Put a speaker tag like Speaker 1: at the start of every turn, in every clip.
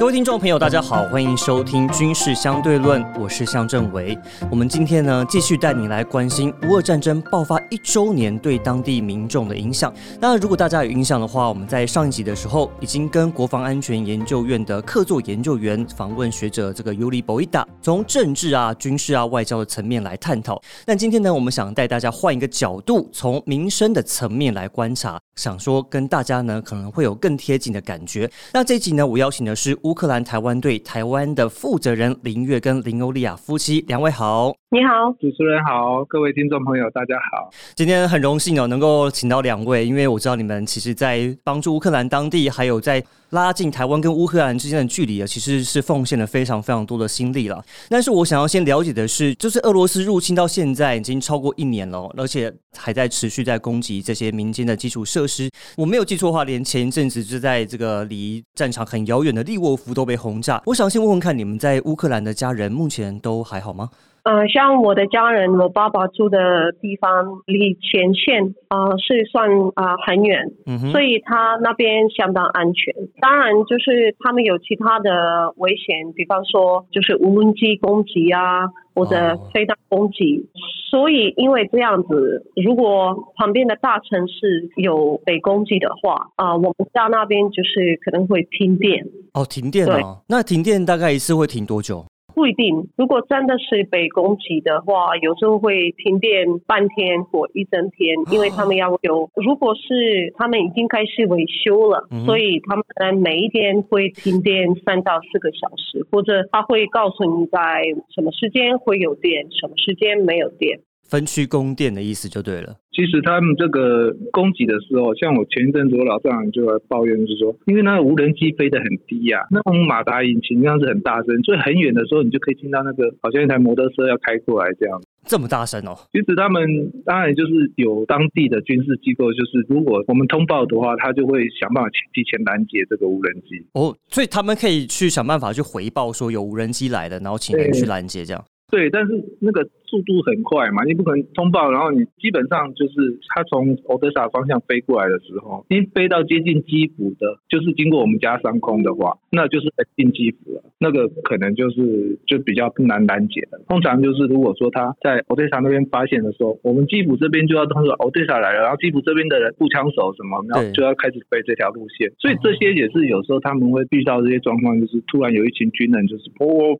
Speaker 1: 各位听众朋友，大家好，欢迎收听《军事相对论》，我是向正维。我们今天呢，继续带你来关心乌俄战争爆发一周年对当地民众的影响。那如果大家有印象的话，我们在上一集的时候，已经跟国防安全研究院的客座研究员访问学者这个尤里博伊达，从政治啊、军事啊、外交的层面来探讨。那今天呢，我们想带大家换一个角度，从民生的层面来观察，想说跟大家呢可能会有更贴近的感觉。那这一集呢，我邀请的是乌乌克兰台湾队台湾的负责人林月跟林欧利亚夫妻，两位好。
Speaker 2: 你好，
Speaker 3: 主持人好，各位听众朋友大家好。
Speaker 1: 今天很荣幸哦，能够请到两位，因为我知道你们其实在帮助乌克兰当地，还有在拉近台湾跟乌克兰之间的距离啊，其实是奉献了非常非常多的心力了。但是我想要先了解的是，就是俄罗斯入侵到现在已经超过一年了，而且还在持续在攻击这些民间的基础设施。我没有记错的话，连前一阵子就在这个离战场很遥远的利沃夫都被轰炸。我想先问问看，你们在乌克兰的家人目前都还好吗？
Speaker 2: 呃，像我的家人，我爸爸住的地方离前线啊是算啊很远，所以他那边相当安全。当然，就是他们有其他的危险，比方说就是无人机攻击啊，或者飞弹攻击。所以因为这样子，如果旁边的大城市有被攻击的话，啊，我们家那边就是可能会停电。
Speaker 1: 哦，停电哦，那停电大概一次会停多久？
Speaker 2: 不一定，如果真的是被攻击的话，有时候会停电半天或一整天，因为他们要有。如果是他们已经开始维修了，所以他们每一天会停电三到四个小时，或者他会告诉你在什么时间会有电，什么时间没有电。
Speaker 1: 分区供电的意思就对了。
Speaker 3: 其实他们这个攻击的时候，像我前一阵子我老丈人就来抱怨，就是说，因为那个无人机飞得很低呀，那种马达引擎这样子很大声，所以很远的时候你就可以听到那个好像一台摩托车要开过来这样。
Speaker 1: 这么大声哦！
Speaker 3: 其实他们当然就是有当地的军事机构，就是如果我们通报的话，他就会想办法提前拦截这个无人机。
Speaker 1: 哦，所以他们可以去想办法去回报说有无人机来的，然后请人去拦截这样。
Speaker 3: 对，但是那个速度很快嘛，你不可能通报，然后你基本上就是他从欧德萨方向飞过来的时候，你飞到接近基辅的，就是经过我们家上空的话，那就是进基辅了。那个可能就是就比较难拦截的。通常就是如果说他在欧德萨那边发现的时候，我们基辅这边就要通知欧德萨来了，然后基辅这边的人步枪手什么，然后就要开始飞这条路线。所以这些也是有时候他们会遇到这些状况，就是突然有一群军人就是哦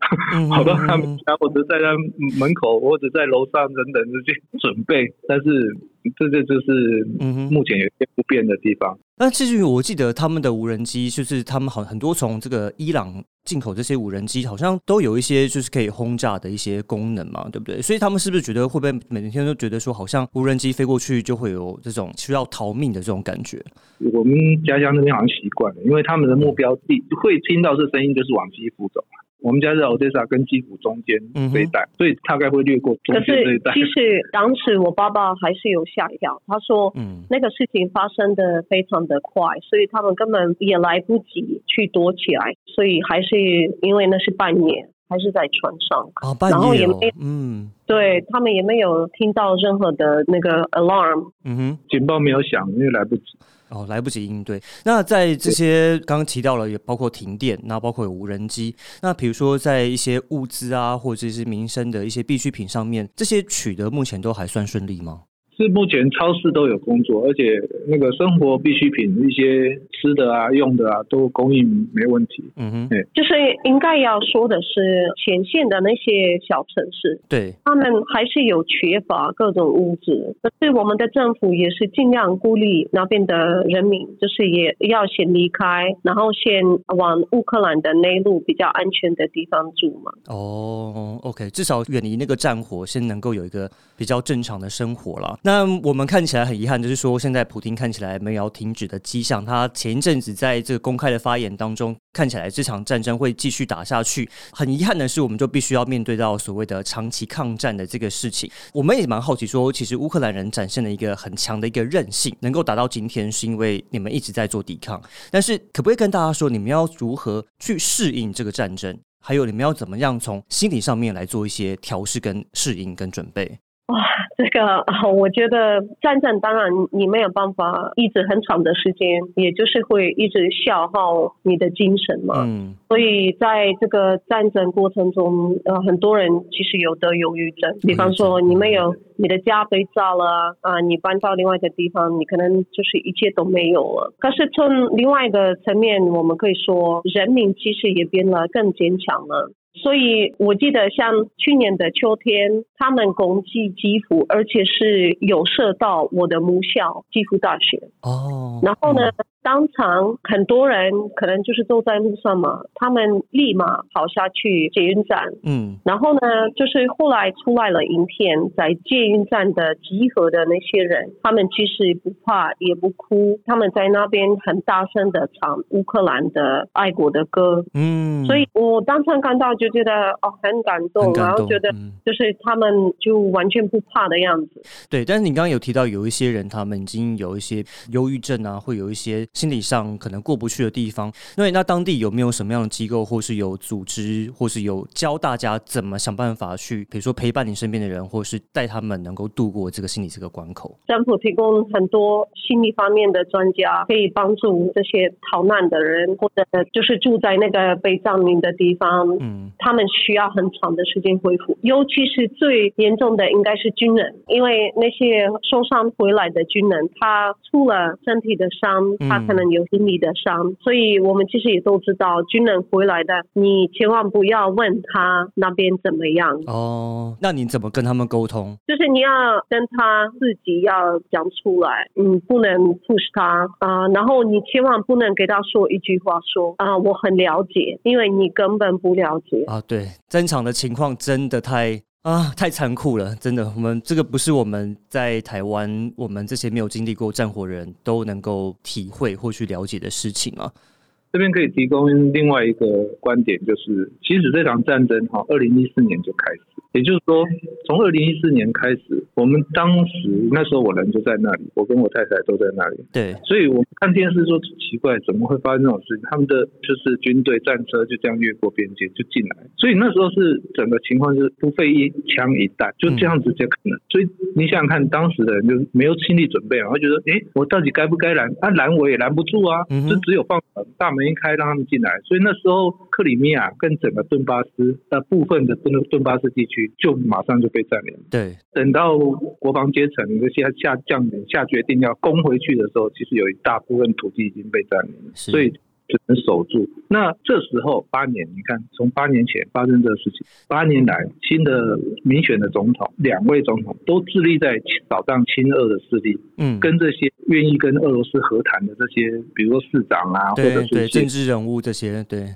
Speaker 3: 跑到他们家或者在。他门口或者在楼上等等这些准备，但是这这就是目前有些不变的地方。
Speaker 1: 那至于我记得他们的无人机，就是他们好很多从这个伊朗进口这些无人机，好像都有一些就是可以轰炸的一些功能嘛，对不对？所以他们是不是觉得会不会每天都觉得说，好像无人机飞过去就会有这种需要逃命的这种感觉？
Speaker 3: 我们家乡那边好像习惯了，因为他们的目标地会听到这声音，就是往基辅走。我们家在 Odessa 跟基辅中间这一带，所以大概会略过中间这一带。
Speaker 2: 其实当时我爸爸还是有吓一跳，他说，嗯，那个事情发生的非常的快，所以他们根本也来不及去躲起来，所以还是因为那是半夜，还是在船上，
Speaker 1: 然后
Speaker 2: 也没，嗯，对他们也没有听到任何的那个 alarm，
Speaker 3: 嗯哼，警报没有响，因为来不及。
Speaker 1: 哦，来不及应对。那在这些刚刚提到了，也包括停电，那包括有无人机。那比如说在一些物资啊，或者是民生的一些必需品上面，这些取得目前都还算顺利吗？
Speaker 3: 是目前超市都有工作，而且那个生活必需品一些吃的啊、用的啊都供应没问题。嗯哼，对，
Speaker 2: 就是应该要说的是前线的那些小城市，
Speaker 1: 对，
Speaker 2: 他们还是有缺乏各种物资，可是我们的政府也是尽量鼓励那边的人民，就是也要先离开，然后先往乌克兰的内陆比较安全的地方住嘛。
Speaker 1: 哦，OK，至少远离那个战火，先能够有一个比较正常的生活了。那那我们看起来很遗憾，就是说现在普京看起来没有停止的迹象。他前一阵子在这个公开的发言当中，看起来这场战争会继续打下去。很遗憾的是，我们就必须要面对到所谓的长期抗战的这个事情。我们也蛮好奇，说其实乌克兰人展现了一个很强的一个韧性，能够达到今天，是因为你们一直在做抵抗。但是可不可以跟大家说，你们要如何去适应这个战争？还有你们要怎么样从心理上面来做一些调试、跟适应、跟准备？
Speaker 2: 哇，这个我觉得战争当然你没有办法一直很长的时间，也就是会一直消耗你的精神嘛。嗯。所以在这个战争过程中，呃，很多人其实有得忧郁症。比方说，你没有你的家被炸了啊，你搬到另外一个地方，你可能就是一切都没有了。可是从另外一个层面，我们可以说，人民其实也变得更坚强了。所以我记得，像去年的秋天，他们攻击基辅，而且是有射到我的母校基辅大学。哦，然后呢？当场很多人可能就是都在路上嘛，他们立马跑下去捷运站，嗯，然后呢，就是后来出来了影片，在捷运站的集合的那些人，他们其实不怕也不哭，他们在那边很大声的唱乌克兰的爱国的歌，嗯，所以我当场看到就觉得哦很感动，然后觉得就是他们就完全不怕的样子。
Speaker 1: 对，但是你刚刚有提到有一些人，他们已经有一些忧郁症啊，会有一些。心理上可能过不去的地方，那那当地有没有什么样的机构，或是有组织，或是有教大家怎么想办法去，比如说陪伴你身边的人，或是带他们能够度过这个心理这个关口？
Speaker 2: 政府提供很多心理方面的专家，可以帮助这些逃难的人，或者就是住在那个被占领的地方，嗯，他们需要很长的时间恢复，尤其是最严重的应该是军人，因为那些受伤回来的军人，他除了身体的伤，他可能有心理的伤，所以我们其实也都知道，军人回来的，你千万不要问他那边怎么样。
Speaker 1: 哦，那你怎么跟他们沟通？
Speaker 2: 就是你要跟他自己要讲出来，你不能 push 他啊，然后你千万不能给他说一句话，说啊我很了解，因为你根本不了解
Speaker 1: 啊。对，战场的情况真的太。啊，太残酷了，真的，我们这个不是我们在台湾，我们这些没有经历过战火人都能够体会或去了解的事情啊。
Speaker 3: 这边可以提供另外一个观点，就是其实这场战争哈，二零一四年就开始。也就是说，从二零一四年开始，我们当时那时候我人就在那里，我跟我太太都在那里。
Speaker 1: 对，
Speaker 3: 所以我们看电视说奇怪，怎么会发生这种事情？他们的就是军队战车就这样越过边界就进来，所以那时候是整个情况就是不费一枪一弹就这样子就可能。所以你想想看，当时的人就没有心理准备嘛，会觉得哎，我到底该不该拦？啊，拦我也拦不住啊，就只有放大门一开让他们进来。所以那时候克里米亚跟整个顿巴斯那部分的顿顿巴斯地区。就马上就被占领。
Speaker 1: 对，
Speaker 3: 等到国防阶层这些下将领下决定要攻回去的时候，其实有一大部分土地已经被占领了，所以。只能守住。那这时候八年，你看从八年前发生这个事情，八年来新的民选的总统，两位总统都致力在扫荡亲俄的势力，嗯，跟这些愿意跟俄罗斯和谈的这些，比如说市长啊，或者是
Speaker 1: 政治人物这些，对，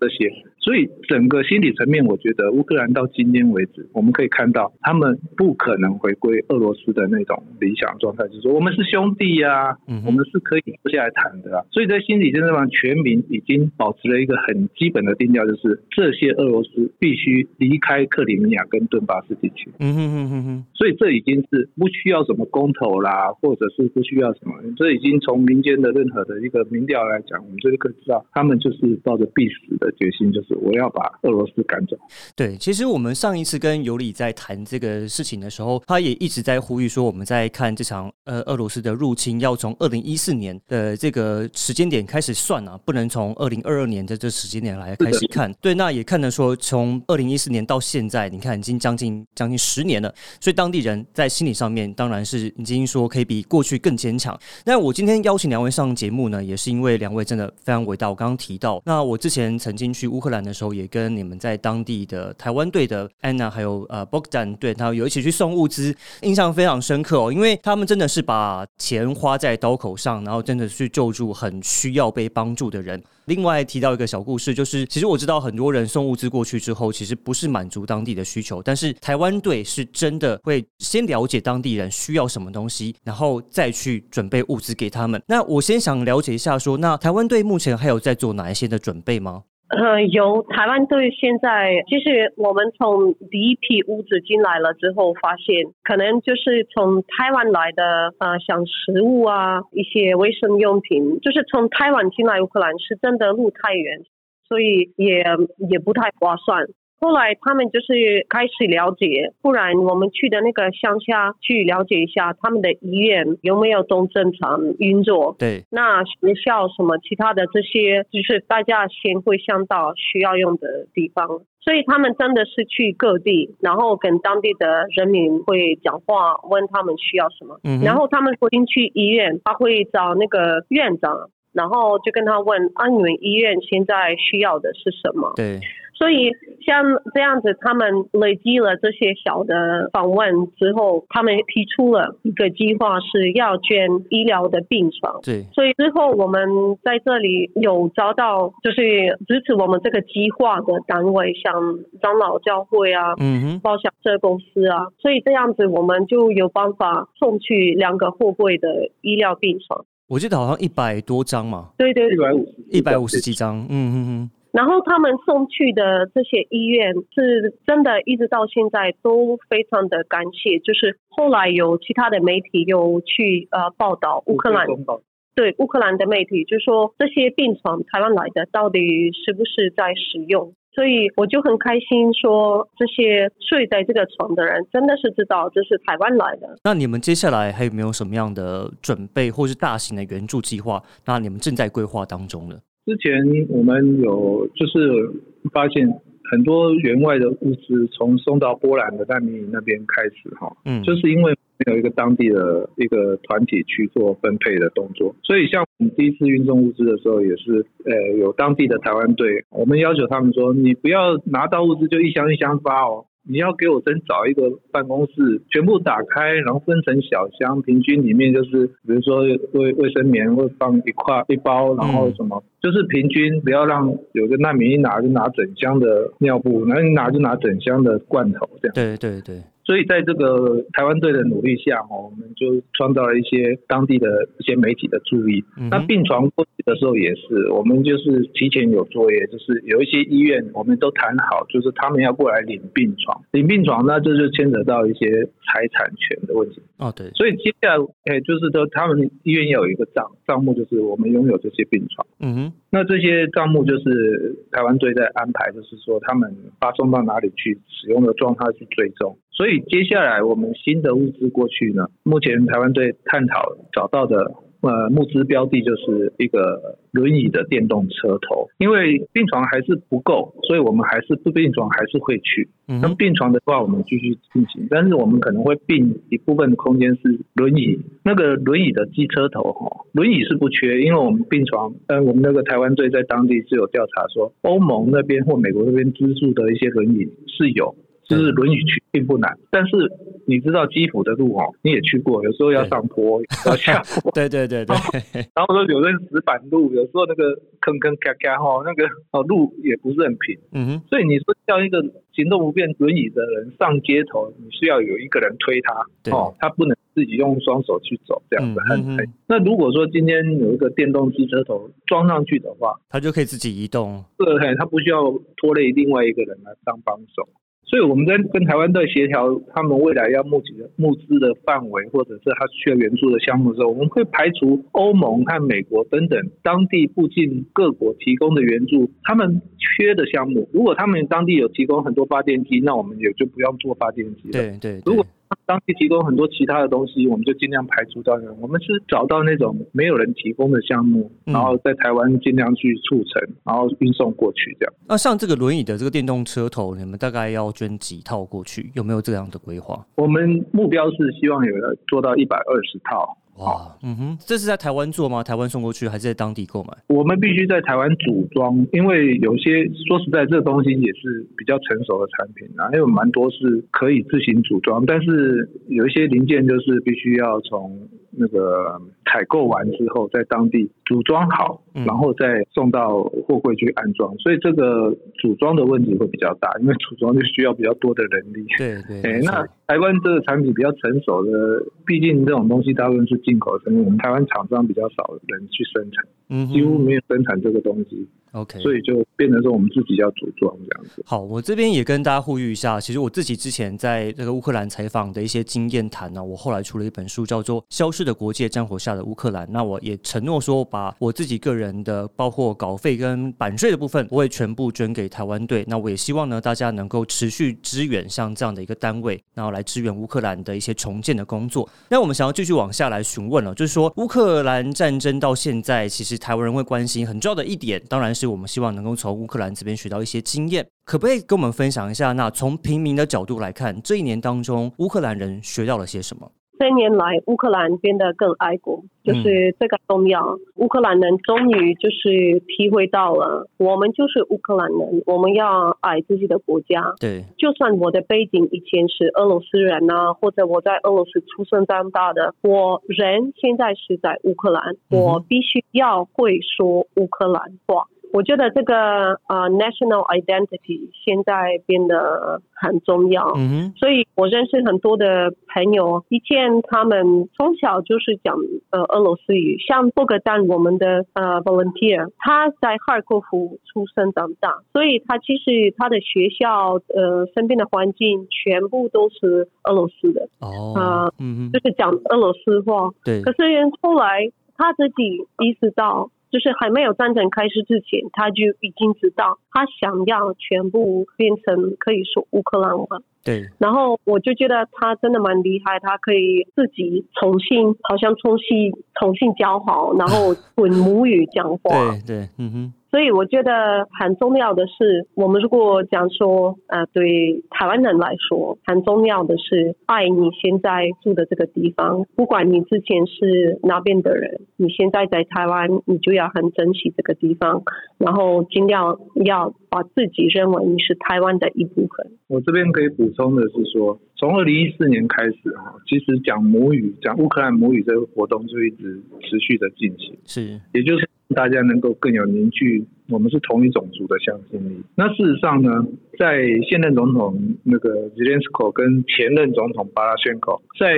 Speaker 3: 这些。所以整个心理层面，我觉得乌克兰到今天为止，我们可以看到他们不可能回归俄罗斯的那种理想状态，就是说我们是兄弟呀，我们是可以坐下来谈的啊。所以在心理真正上，全民已经保持了一个很基本的定调，就是这些俄罗斯必须离开克里米亚跟顿巴斯地区。嗯哼哼哼哼。所以这已经是不需要什么公投啦，或者是不需要什么，这已经从民间的任何的一个民调来讲，我们就可以知道，他们就是抱着必死的决心，就是。我要把俄罗斯赶走。
Speaker 1: 对，其实我们上一次跟尤里在谈这个事情的时候，他也一直在呼吁说，我们在看这场呃俄罗斯的入侵，要从二零一四年的这个时间点开始算啊，不能从二零二二年的这时间点来开始看。对，那也看得说，从二零一四年到现在，你看已经将近将近十年了，所以当地人在心理上面当然是已经说可以比过去更坚强。那我今天邀请两位上节目呢，也是因为两位真的非常伟大。我刚刚提到，那我之前曾经去乌克兰。的时候也跟你们在当地的台湾队的安娜还有呃 Bogdan 对，他有一起去送物资，印象非常深刻哦，因为他们真的是把钱花在刀口上，然后真的去救助很需要被帮助的人。另外提到一个小故事，就是其实我知道很多人送物资过去之后，其实不是满足当地的需求，但是台湾队是真的会先了解当地人需要什么东西，然后再去准备物资给他们。那我先想了解一下，说那台湾队目前还有在做哪一些的准备吗？
Speaker 2: 呃，有台湾对现在，其实我们从第一批物资进来了之后，发现可能就是从台湾来的，呃，像食物啊，一些卫生用品，就是从台湾进来乌克兰是真的路太远，所以也也不太划算。后来他们就是开始了解，不然我们去的那个乡下去了解一下他们的医院有没有都正常运作。
Speaker 1: 对，
Speaker 2: 那学校什么其他的这些，就是大家先会想到需要用的地方。所以他们真的是去各地，然后跟当地的人民会讲话，问他们需要什么。嗯。然后他们会进去医院，他会找那个院长，然后就跟他问：啊，你们医院现在需要的是什么？
Speaker 1: 对。
Speaker 2: 所以像这样子，他们累积了这些小的访问之后，他们提出了一个计划，是要捐医疗的病床。
Speaker 1: 对。
Speaker 2: 所以之后我们在这里有找到，就是支持我们这个计划的单位，像长老教会啊，嗯哼，报销社公司啊，所以这样子我们就有办法送去两个货柜的医疗病床。
Speaker 1: 我记得好像一百多张嘛。
Speaker 2: 对对，
Speaker 3: 一百五
Speaker 1: 一百五十几张。嗯嗯嗯。
Speaker 2: 然后他们送去的这些医院是真的，一直到现在都非常的感谢。就是后来有其他的媒体有去呃报道乌克兰，对乌克兰的媒体就说这些病床台湾来的到底是不是在使用？所以我就很开心说这些睡在这个床的人真的是知道这是台湾来的。
Speaker 1: 那你们接下来还有没有什么样的准备，或是大型的援助计划？那你们正在规划当中呢？
Speaker 3: 之前我们有就是发现很多员外的物资从送到波兰的难民营那边开始哈，嗯，就是因为没有一个当地的一个团体去做分配的动作，所以像我们第一次运送物资的时候也是，呃，有当地的台湾队，我们要求他们说，你不要拿到物资就一箱一箱发哦。你要给我真找一个办公室，全部打开，然后分成小箱，平均里面就是，比如说卫卫生棉会放一块一包，然后什么，就是平均不要让有个难民一拿就拿整箱的尿布，然后一拿就拿整箱的罐头这样。
Speaker 1: 对对对。
Speaker 3: 所以在这个台湾队的努力下，哦，我们就创造了一些当地的一些媒体的注意。那病床过去的时候也是，我们就是提前有作业，就是有一些医院我们都谈好，就是他们要过来领病床，领病床，那这就牵扯到一些财产权的问题。
Speaker 1: 哦，对。
Speaker 3: 所以接下来，哎，就是说他们医院要有一个账账目，就是我们拥有这些病床。嗯哼。那这些账目就是台湾队在安排，就是说他们发送到哪里去，使用的状态去追踪。所以接下来我们新的物资过去呢，目前台湾队探讨找到的呃募资标的就是一个轮椅的电动车头，因为病床还是不够，所以我们还是不病床还是会去。那病床的话，我们继续进行，但是我们可能会并一部分的空间是轮椅，那个轮椅的机车头哈，轮椅是不缺，因为我们病床呃我们那个台湾队在当地是有调查说，欧盟那边或美国那边资助的一些轮椅是有。就是轮椅去并不难，但是你知道基辅的路哦，你也去过，有时候要上坡，要下坡。
Speaker 1: 对对对对。
Speaker 3: 然后说有的石板路，有时候那个坑坑咔咔哈，那个哦路也不是很平。嗯哼。所以你说叫一个行动不便轮椅的人上街头，你需要有一个人推他哦，他不能自己用双手去走，这样子很很。那如果说今天有一个电动机车头装上去的话，
Speaker 1: 他就可以自己移动。
Speaker 3: 对，他不需要拖累另外一个人来当帮手。所以我们在跟台湾在协调他们未来要募集的募资的范围，或者是他需要援助的项目的时候，我们会排除欧盟和美国等等当地附近各国提供的援助，他们缺的项目。如果他们当地有提供很多发电机，那我们也就不用做发电机了。
Speaker 1: 对对。
Speaker 3: 如果当地提供很多其他的东西，我们就尽量排除掉。我们是找到那种没有人提供的项目，然后在台湾尽量去促成，然后运送过去这样。
Speaker 1: 那像这个轮椅的这个电动车头，你们大概要捐几套过去？有没有这样的规划？
Speaker 3: 我们目标是希望有做到一百二十套。
Speaker 1: 哇，嗯哼，这是在台湾做吗？台湾送过去还是在当地购买？
Speaker 3: 我们必须在台湾组装，因为有些说实在，这东西也是比较成熟的产品啊，因为蛮多是可以自行组装，但是有一些零件就是必须要从那个采购完之后，在当地组装好，然后再送到货柜去安装，所以这个组装的问题会比较大，因为组装就需要比较多的人力。
Speaker 1: 对对，
Speaker 3: 哎，那台湾这个产品比较成熟的，毕竟这种东西大部分是。进口产品我们台湾厂商比较少人去生产，嗯，几乎没有生产这个东西。
Speaker 1: OK，
Speaker 3: 所以就变成说我们自己要组装这样子。
Speaker 1: 好，我这边也跟大家呼吁一下，其实我自己之前在这个乌克兰采访的一些经验谈呢，我后来出了一本书，叫做《消失的国界：战火下的乌克兰》。那我也承诺说，把我自己个人的，包括稿费跟版税的部分，我会全部捐给台湾队。那我也希望呢，大家能够持续支援像这样的一个单位，然后来支援乌克兰的一些重建的工作。那我们想要继续往下来询问了，就是说乌克兰战争到现在，其实台湾人会关心很重要的一点，当然是我们希望能够从乌克兰这边学到一些经验。可不可以跟我们分享一下？那从平民的角度来看，这一年当中，乌克兰人学到了些什么？
Speaker 2: 这年来，乌克兰变得更爱国，就是这个重要。乌克兰人终于就是体会到了，我们就是乌克兰人，我们要爱自己的国家。
Speaker 1: 对，
Speaker 2: 就算我的背景以前是俄罗斯人啊，或者我在俄罗斯出生长大的，我人现在是在乌克兰，我必须要会说乌克兰话。我觉得这个呃，national identity 现在变得很重要，嗯所以我认识很多的朋友，以前他们从小就是讲呃俄罗斯语，像布格丹我们的呃 volunteer，他在哈尔科夫出生长大，所以他其实他的学校呃身边的环境全部都是俄罗斯的，
Speaker 1: 哦，啊，
Speaker 2: 嗯就是讲俄罗斯话，
Speaker 1: 对，
Speaker 2: 可是后来他自己意识到。就是还没有战争开始之前，他就已经知道他想要全部变成可以说乌克兰话。
Speaker 1: 对。
Speaker 2: 然后我就觉得他真的蛮厉害，他可以自己重新，好像重新重新教好，然后 滚母语讲话。
Speaker 1: 对对，嗯哼。
Speaker 2: 所以我觉得很重要的是，我们如果讲说，呃，对台湾人来说，很重要的是爱你现在住的这个地方，不管你之前是哪边的人，你现在在台湾，你就要很珍惜这个地方，然后尽量要把自己认为你是台湾的一部分。
Speaker 3: 我这边可以补充的是说，从二零一四年开始哈，其实讲母语、讲乌克兰母语这个活动就一直持续的进行，
Speaker 1: 是，
Speaker 3: 也就是。大家能够更有凝聚，我们是同一种族的向心力。那事实上呢，在现任总统那个 Zelensky 跟前任总统巴拉宣科，在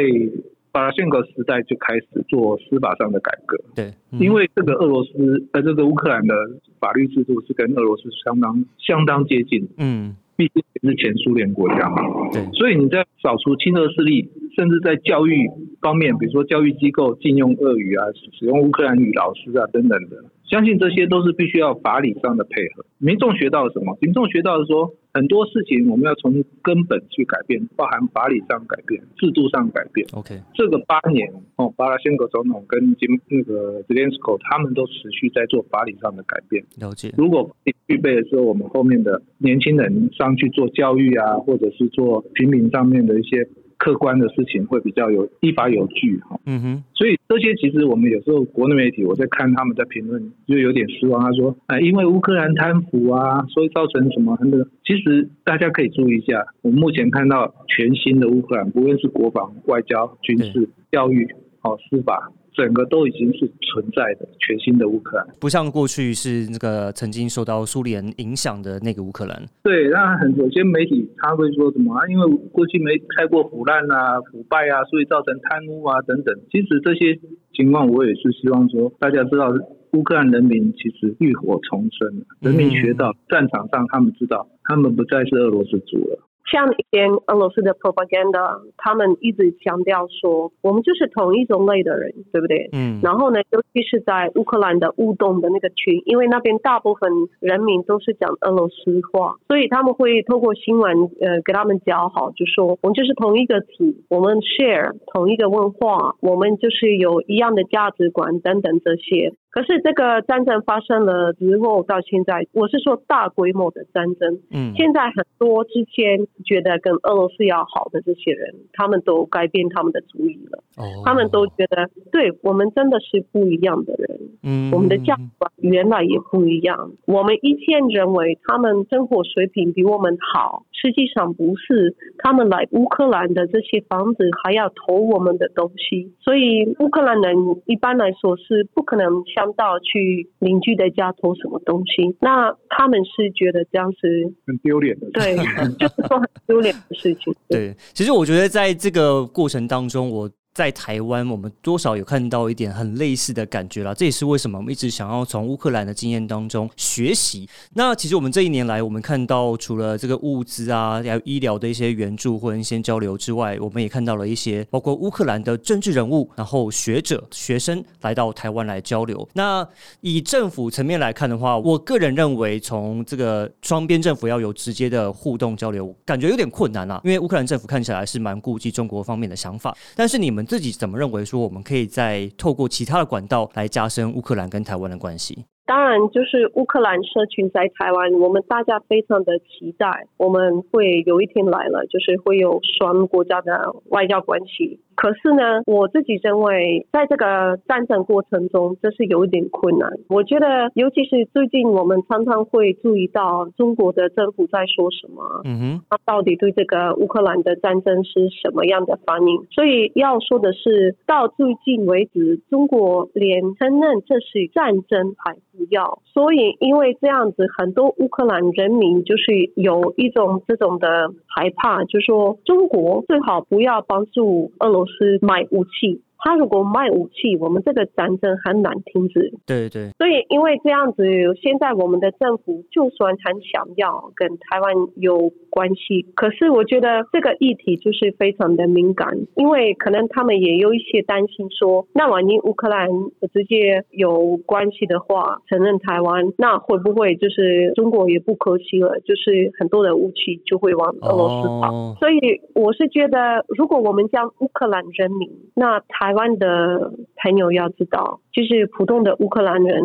Speaker 3: 巴拉宣科时代就开始做司法上的改革。
Speaker 1: 对，
Speaker 3: 因为这个俄罗斯呃，这个乌克兰的法律制度是跟俄罗斯相当相当接近。嗯。毕竟是前苏联国家嘛，
Speaker 1: 对，
Speaker 3: 所以你在扫除亲俄势力，甚至在教育方面，比如说教育机构禁用俄语啊，使用乌克兰语老师啊等等的。相信这些都是必须要法理上的配合。民众学到了什么？民众学到了说，很多事情我们要从根本去改变，包含法理上改变、制度上改变。
Speaker 1: OK，
Speaker 3: 这个八年哦，巴拉先科总统跟金那个泽连斯科他们都持续在做法理上的改变。
Speaker 1: 了解。
Speaker 3: 如果具备的时候，我们后面的年轻人上去做教育啊，或者是做平民上面的一些。客观的事情会比较有依法有据哈，
Speaker 1: 嗯哼，
Speaker 3: 所以这些其实我们有时候国内媒体我在看他们在评论就有点失望，他说哎，因为乌克兰贪腐啊，所以造成什么很多。其实大家可以注意一下，我们目前看到全新的乌克兰，不论是国防、外交、军事、教育、哦司法。整个都已经是存在的全新的乌克兰，
Speaker 1: 不像过去是那个曾经受到苏联影响的那个乌克兰。
Speaker 3: 对，那很有些媒体他会说什么啊？因为过去没太过腐烂啊、腐败啊，所以造成贪污啊等等。其实这些情况，我也是希望说大家知道，乌克兰人民其实浴火重生，人民学到战场上，他们知道他们不再是俄罗斯族了。
Speaker 2: 像以前俄罗斯的 propaganda，他们一直强调说，我们就是同一种类的人，对不对？嗯。然后呢，尤其是在乌克兰的乌东的那个区，因为那边大部分人民都是讲俄罗斯话，所以他们会透过新闻，呃，给他们讲好，就说我们就是同一个体，我们 share 同一个文化，我们就是有一样的价值观等等这些。可是这个战争发生了之后，到现在，我是说大规模的战争。嗯，现在很多之前觉得跟俄罗斯要好的这些人，他们都改变他们的主意了。哦，他们都觉得，对我们真的是不一样的人。嗯，我们的价值观原来也不一样。我们以前认为他们生活水平比我们好，实际上不是。他们来乌克兰的这些房子还要投我们的东西，所以乌克兰人一般来说是不可能。想到去邻居的家偷什么东西，那他们是觉得这样是
Speaker 3: 很丢脸的，
Speaker 2: 对，就是说很丢脸的事情。
Speaker 1: 对，其实我觉得在这个过程当中，我。在台湾，我们多少有看到一点很类似的感觉啦。这也是为什么我们一直想要从乌克兰的经验当中学习。那其实我们这一年来，我们看到除了这个物资啊，还有医疗的一些援助或者一些交流之外，我们也看到了一些包括乌克兰的政治人物，然后学者、学生来到台湾来交流。那以政府层面来看的话，我个人认为，从这个双边政府要有直接的互动交流，感觉有点困难啊。因为乌克兰政府看起来是蛮顾忌中国方面的想法，但是你们自己怎么认为？说我们可以再透过其他的管道来加深乌克兰跟台湾的关系。
Speaker 2: 当然，就是乌克兰社群在台湾，我们大家非常的期待，我们会有一天来了，就是会有双国家的外交关系。可是呢，我自己认为，在这个战争过程中，这是有一点困难。我觉得，尤其是最近，我们常常会注意到中国的政府在说什么，嗯哼，他到底对这个乌克兰的战争是什么样的反应？所以要说的是，到最近为止，中国连承认这是战争还不要。所以，因为这样子，很多乌克兰人民就是有一种这种的害怕，就说中国最好不要帮助俄罗斯。是买武器。他如果卖武器，我们这个战争很难停止。
Speaker 1: 对对。
Speaker 2: 所以因为这样子，现在我们的政府就算很想要跟台湾有关系，可是我觉得这个议题就是非常的敏感，因为可能他们也有一些担心，说那万一乌克兰直接有关系的话，承认台湾，那会不会就是中国也不可惜了？就是很多的武器就会往俄罗斯跑。所以我是觉得，如果我们将乌克兰人民，那台。台湾的朋友要知道，就是普通的乌克兰人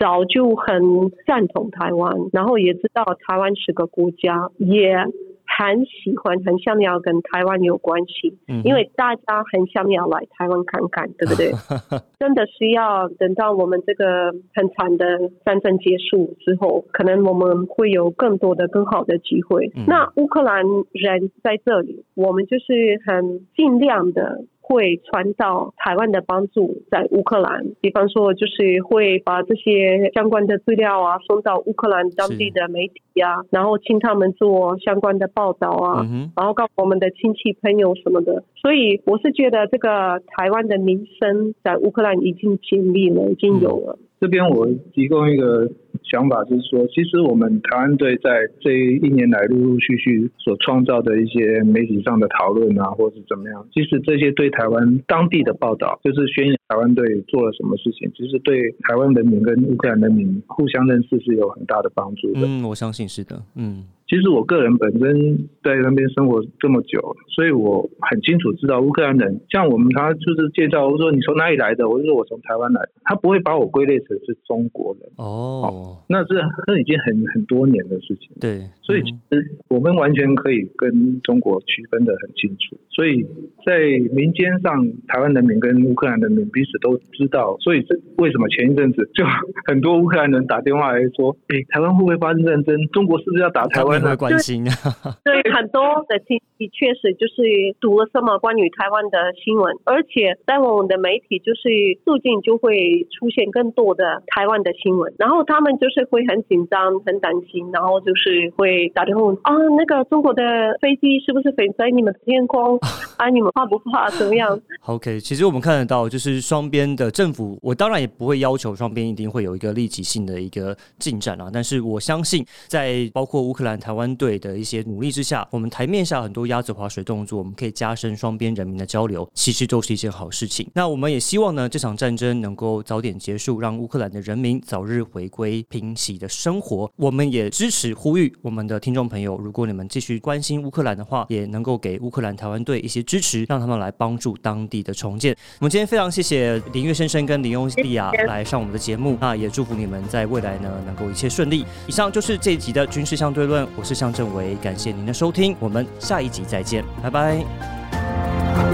Speaker 2: 早就很赞同台湾，然后也知道台湾是个国家，也很喜欢、很想要跟台湾有关系，因为大家很想要来台湾看看，对不对？真的是要等到我们这个很惨的战争结束之后，可能我们会有更多的、更好的机会。那乌克兰人在这里，我们就是很尽量的。会传到台湾的帮助在乌克兰，比方说就是会把这些相关的资料啊送到乌克兰当地的媒体啊，然后请他们做相关的报道啊，然后告诉我们的亲戚朋友什么的。所以我是觉得这个台湾的名声在乌克兰已经建立了，已经有了。
Speaker 3: 这边我提供一个想法，就是说，其实我们台湾队在这一年来陆陆续续所创造的一些媒体上的讨论啊，或是怎么样，其实这些对台湾当地的报道，就是宣扬台湾队做了什么事情，其实对台湾人民跟乌克兰人民互相认识是有很大的帮助的。
Speaker 1: 嗯，我相信是的。嗯。
Speaker 3: 其实我个人本身在那边生活这么久，所以我很清楚知道乌克兰人，像我们他就是介绍，我说你从哪里来的，我就说我从台湾来，他不会把我归类成是中国人。哦，那这那已经很很多年的事情。
Speaker 1: 对，
Speaker 3: 所以其实我们完全可以跟中国区分的很清楚。所以在民间上，台湾人民跟乌克兰人民彼此都知道。所以这为什么前一阵子就很多乌克兰人打电话来说，哎，台湾会不会发生战争？中国是不是要打台湾？
Speaker 1: 会关心啊，
Speaker 2: 对很多的信息确实就是读了什么关于台湾的新闻，而且在我们的媒体就是最近就会出现更多的台湾的新闻，然后他们就是会很紧张、很担心，然后就是会打电话问啊，那个中国的飞机是不是飞在你们的天空 啊？你们怕不怕？怎么样
Speaker 1: ？OK，其实我们看得到，就是双边的政府，我当然也不会要求双边一定会有一个立即性的一个进展啊，但是我相信在包括乌克兰。台湾队的一些努力之下，我们台面下很多鸭子划水动作，我们可以加深双边人民的交流，其实都是一件好事情。那我们也希望呢，这场战争能够早点结束，让乌克兰的人民早日回归平息的生活。我们也支持呼吁我们的听众朋友，如果你们继续关心乌克兰的话，也能够给乌克兰台湾队一些支持，让他们来帮助当地的重建。我们今天非常谢谢林月先生跟林优利亚来上我们的节目，那也祝福你们在未来呢能够一切顺利。以上就是这一集的军事相对论。我是向正伟感谢您的收听我们下一集再见拜拜。